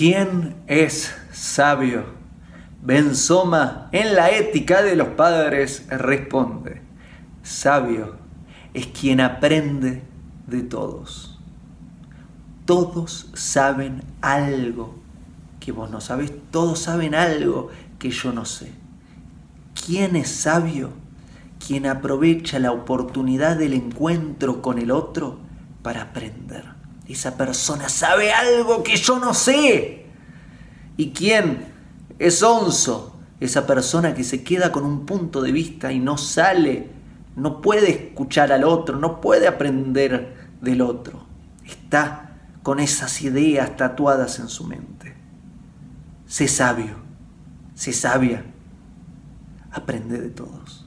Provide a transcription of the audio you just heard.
¿Quién es sabio? Benzoma en la ética de los padres responde, sabio es quien aprende de todos. Todos saben algo que vos no sabes, todos saben algo que yo no sé. ¿Quién es sabio? Quien aprovecha la oportunidad del encuentro con el otro para aprender. Esa persona sabe algo que yo no sé. ¿Y quién es onzo? Esa persona que se queda con un punto de vista y no sale, no puede escuchar al otro, no puede aprender del otro. Está con esas ideas tatuadas en su mente. Sé sabio, sé sabia, aprende de todos.